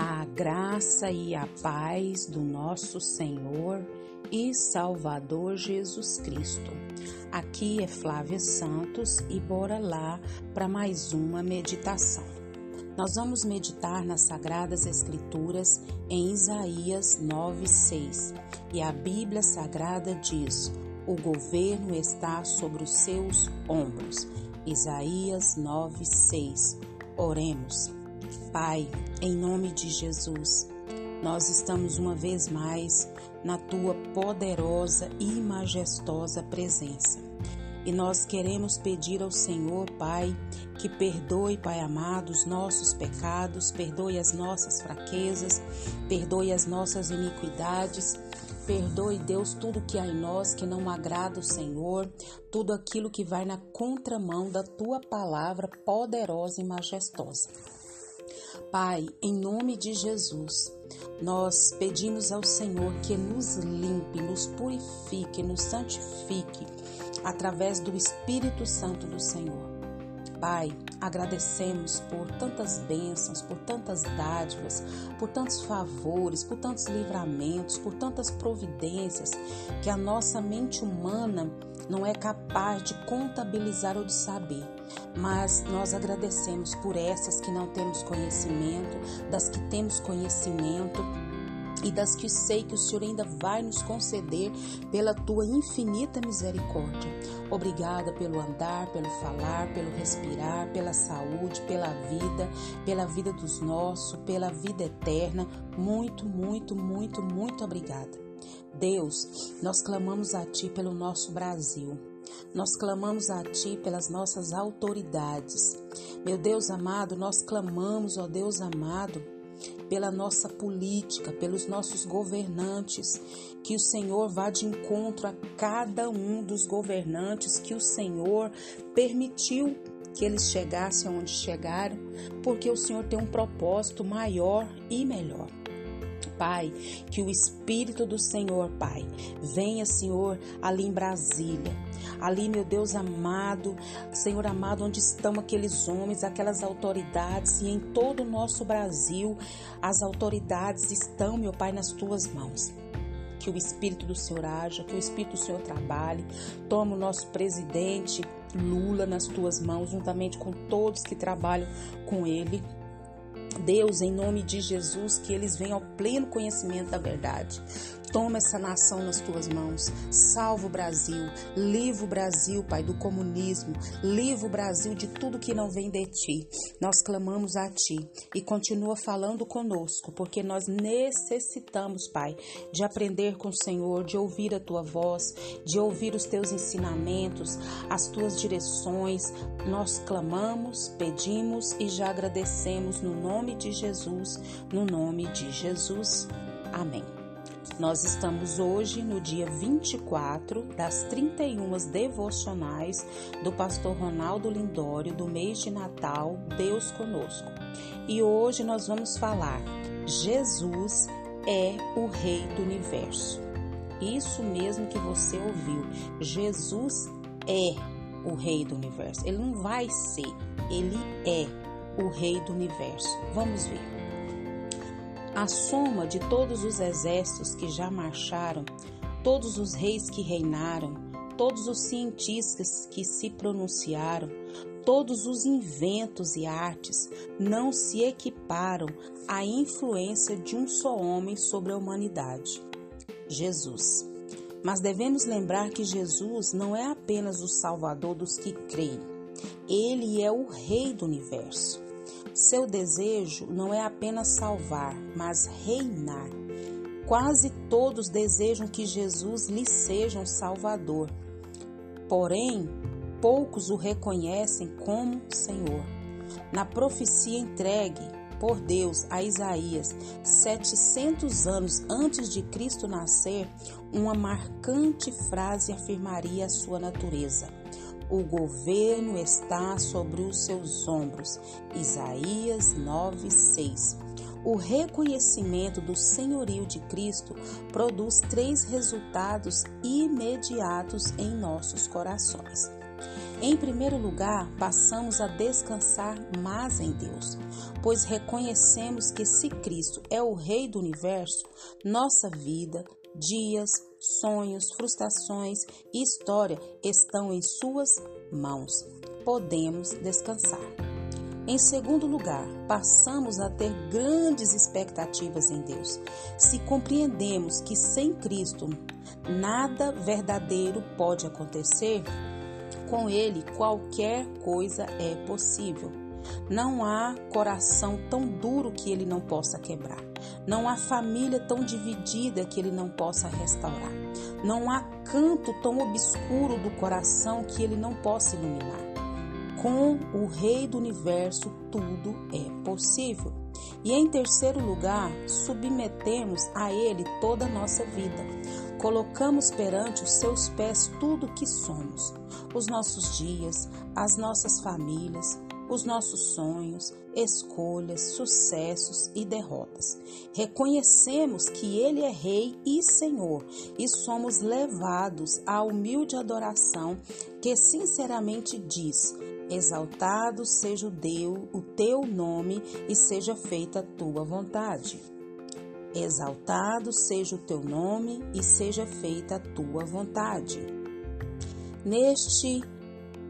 A graça e a paz do nosso Senhor e Salvador Jesus Cristo. Aqui é Flávia Santos e bora lá para mais uma meditação. Nós vamos meditar nas Sagradas Escrituras em Isaías 9:6. E a Bíblia Sagrada diz: "O governo está sobre os seus ombros." Isaías 9:6. Oremos. Pai, em nome de Jesus, nós estamos uma vez mais na tua poderosa e majestosa presença. E nós queremos pedir ao Senhor, Pai, que perdoe, Pai amado, os nossos pecados, perdoe as nossas fraquezas, perdoe as nossas iniquidades. Perdoe, Deus, tudo que há em nós que não agrada o Senhor, tudo aquilo que vai na contramão da tua palavra poderosa e majestosa. Pai, em nome de Jesus, nós pedimos ao Senhor que nos limpe, nos purifique, nos santifique através do Espírito Santo do Senhor. Pai, agradecemos por tantas bênçãos, por tantas dádivas, por tantos favores, por tantos livramentos, por tantas providências que a nossa mente humana não é capaz de contabilizar ou de saber. Mas nós agradecemos por essas que não temos conhecimento, das que temos conhecimento e das que sei que o Senhor ainda vai nos conceder pela tua infinita misericórdia. Obrigada pelo andar, pelo falar, pelo respirar, pela saúde, pela vida, pela vida dos nossos, pela vida eterna. Muito, muito, muito, muito obrigada. Deus, nós clamamos a Ti pelo nosso Brasil. Nós clamamos a Ti pelas nossas autoridades. Meu Deus amado, nós clamamos, ó Deus amado, pela nossa política, pelos nossos governantes, que o Senhor vá de encontro a cada um dos governantes que o Senhor permitiu que eles chegassem aonde chegaram, porque o Senhor tem um propósito maior e melhor. Pai, que o Espírito do Senhor, Pai, venha, Senhor, ali em Brasília. Ali, meu Deus amado, Senhor amado, onde estão aqueles homens, aquelas autoridades, e em todo o nosso Brasil, as autoridades estão, meu Pai, nas tuas mãos que o Espírito do Senhor haja, que o Espírito do Senhor trabalhe. Toma o nosso presidente Lula nas tuas mãos, juntamente com todos que trabalham com ele. Deus, em nome de Jesus, que eles venham ao pleno conhecimento da verdade. Toma essa nação nas tuas mãos. Salva o Brasil. Livra o Brasil, Pai, do comunismo. Livra o Brasil de tudo que não vem de ti. Nós clamamos a ti e continua falando conosco, porque nós necessitamos, Pai, de aprender com o Senhor, de ouvir a tua voz, de ouvir os teus ensinamentos, as tuas direções. Nós clamamos, pedimos e já agradecemos no nome de Jesus, no nome de Jesus. Amém. Nós estamos hoje no dia 24 das 31 devocionais do pastor Ronaldo Lindório do mês de Natal, Deus conosco. E hoje nós vamos falar: Jesus é o Rei do Universo. Isso mesmo que você ouviu. Jesus é o Rei do Universo. Ele não vai ser, ele é o Rei do Universo. Vamos ver. A soma de todos os exércitos que já marcharam, todos os reis que reinaram, todos os cientistas que se pronunciaram, todos os inventos e artes não se equiparam à influência de um só homem sobre a humanidade, Jesus. Mas devemos lembrar que Jesus não é apenas o Salvador dos que creem, ele é o Rei do universo. Seu desejo não é apenas salvar, mas reinar. Quase todos desejam que Jesus lhe seja um Salvador. Porém, poucos o reconhecem como Senhor. Na profecia entregue por Deus a Isaías 700 anos antes de Cristo nascer, uma marcante frase afirmaria a sua natureza. O governo está sobre os seus ombros. Isaías 9:6. O reconhecimento do senhorio de Cristo produz três resultados imediatos em nossos corações. Em primeiro lugar, passamos a descansar mais em Deus, pois reconhecemos que se Cristo é o Rei do universo, nossa vida, dias, sonhos, frustrações e história estão em Suas mãos. Podemos descansar. Em segundo lugar, passamos a ter grandes expectativas em Deus. Se compreendemos que sem Cristo nada verdadeiro pode acontecer, com ele, qualquer coisa é possível. Não há coração tão duro que ele não possa quebrar. Não há família tão dividida que ele não possa restaurar. Não há canto tão obscuro do coração que ele não possa iluminar. Com o Rei do universo, tudo é possível. E em terceiro lugar, submetemos a Ele toda a nossa vida. Colocamos perante os seus pés tudo o que somos, os nossos dias, as nossas famílias, os nossos sonhos, escolhas, sucessos e derrotas. Reconhecemos que Ele é Rei e Senhor e somos levados à humilde adoração que sinceramente diz: Exaltado seja o Deus, o teu nome e seja feita a tua vontade. Exaltado seja o teu nome e seja feita a tua vontade. Neste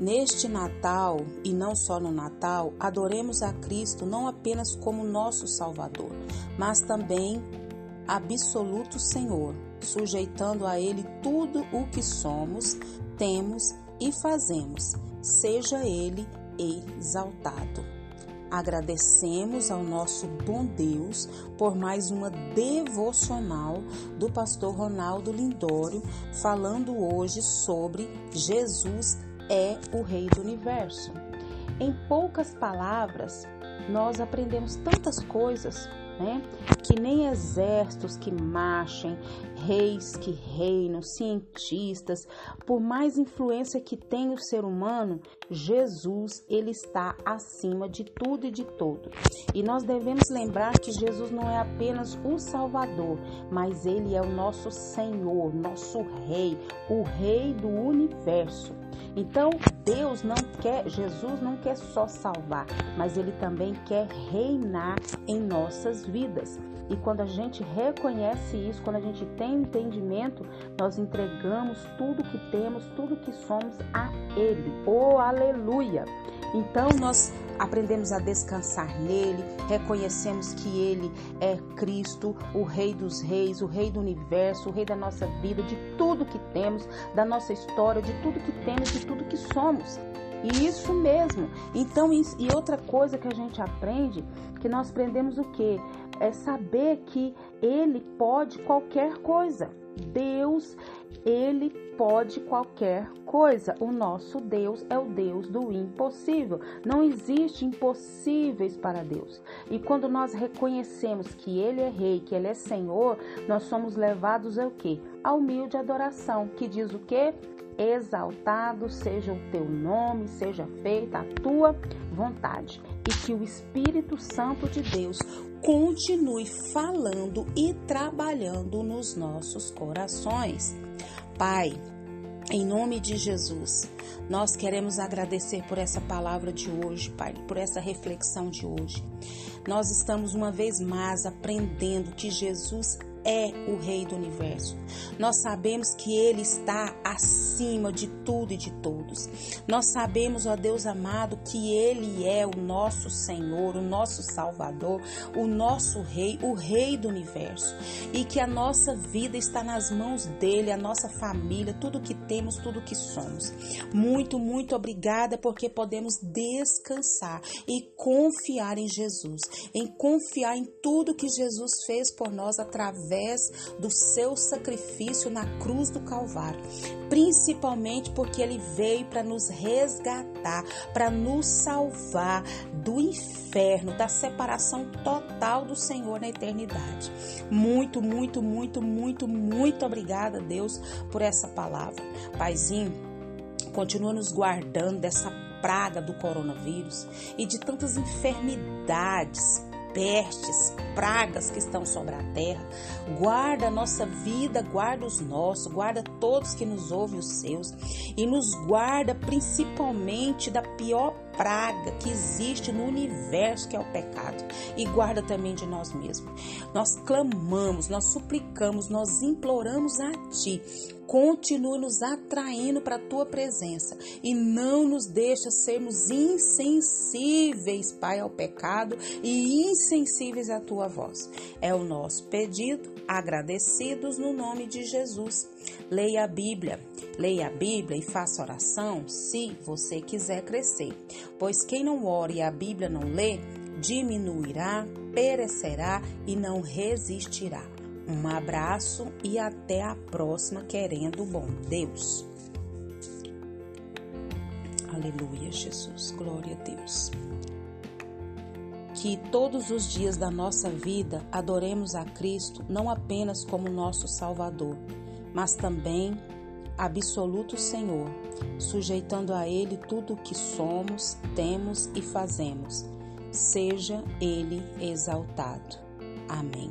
Neste Natal, e não só no Natal, adoremos a Cristo não apenas como nosso Salvador, mas também absoluto Senhor, sujeitando a Ele tudo o que somos, temos e fazemos, seja Ele exaltado. Agradecemos ao nosso bom Deus por mais uma devocional do pastor Ronaldo Lindório, falando hoje sobre Jesus é o Rei do Universo. Em poucas palavras, nós aprendemos tantas coisas né? Que nem exércitos que marchem, reis que reinam, cientistas, por mais influência que tenha o ser humano, Jesus, ele está acima de tudo e de todo. E nós devemos lembrar que Jesus não é apenas o Salvador, mas ele é o nosso Senhor, nosso rei, o rei do universo. Então, Deus não quer, Jesus não quer só salvar, mas ele também quer reinar em nossas vidas. E quando a gente reconhece isso, quando a gente tem entendimento, nós entregamos tudo que temos, tudo que somos a Ele. Oh, aleluia! Então nós aprendemos a descansar nele, reconhecemos que ele é Cristo, o Rei dos Reis, o Rei do universo, o Rei da nossa vida, de tudo que temos, da nossa história, de tudo que temos, de tudo que somos. E isso mesmo. Então, e outra coisa que a gente aprende, que nós aprendemos o quê? É saber que ele pode qualquer coisa. Deus, ele pode qualquer coisa. O nosso Deus é o Deus do impossível. Não existe impossíveis para Deus. E quando nós reconhecemos que ele é rei, que ele é Senhor, nós somos levados ao quê? A humilde adoração, que diz o quê? exaltado seja o teu nome, seja feita a tua vontade. E que o Espírito Santo de Deus continue falando e trabalhando nos nossos corações. Pai, em nome de Jesus, nós queremos agradecer por essa palavra de hoje, Pai, por essa reflexão de hoje. Nós estamos uma vez mais aprendendo que Jesus é o Rei do universo. Nós sabemos que Ele está acima de tudo e de todos. Nós sabemos, ó Deus amado, que Ele é o nosso Senhor, o nosso Salvador, o nosso Rei, o Rei do universo. E que a nossa vida está nas mãos dEle, a nossa família, tudo que temos, tudo que somos. Muito, muito obrigada porque podemos descansar e confiar em Jesus, em confiar em tudo que Jesus fez por nós através através do seu sacrifício na cruz do Calvário, principalmente porque ele veio para nos resgatar, para nos salvar do inferno, da separação total do Senhor na eternidade. Muito, muito, muito, muito, muito obrigada, Deus, por essa palavra. Paizinho, continua nos guardando dessa praga do coronavírus e de tantas enfermidades pestes, pragas que estão sobre a terra. Guarda a nossa vida, guarda os nossos, guarda todos que nos ouvem os seus e nos guarda principalmente da pior praga que existe no universo, que é o pecado, e guarda também de nós mesmos. Nós clamamos, nós suplicamos, nós imploramos a Ti. Continua nos atraindo para a tua presença e não nos deixa sermos insensíveis, Pai, ao pecado e insensíveis à tua voz. É o nosso pedido, agradecidos no nome de Jesus. Leia a Bíblia, leia a Bíblia e faça oração se você quiser crescer, pois quem não ora e a Bíblia não lê, diminuirá, perecerá e não resistirá. Um abraço e até a próxima, querendo o bom Deus. Aleluia, Jesus. Glória a Deus. Que todos os dias da nossa vida adoremos a Cristo não apenas como nosso Salvador, mas também absoluto Senhor, sujeitando a Ele tudo o que somos, temos e fazemos. Seja Ele exaltado. Amém.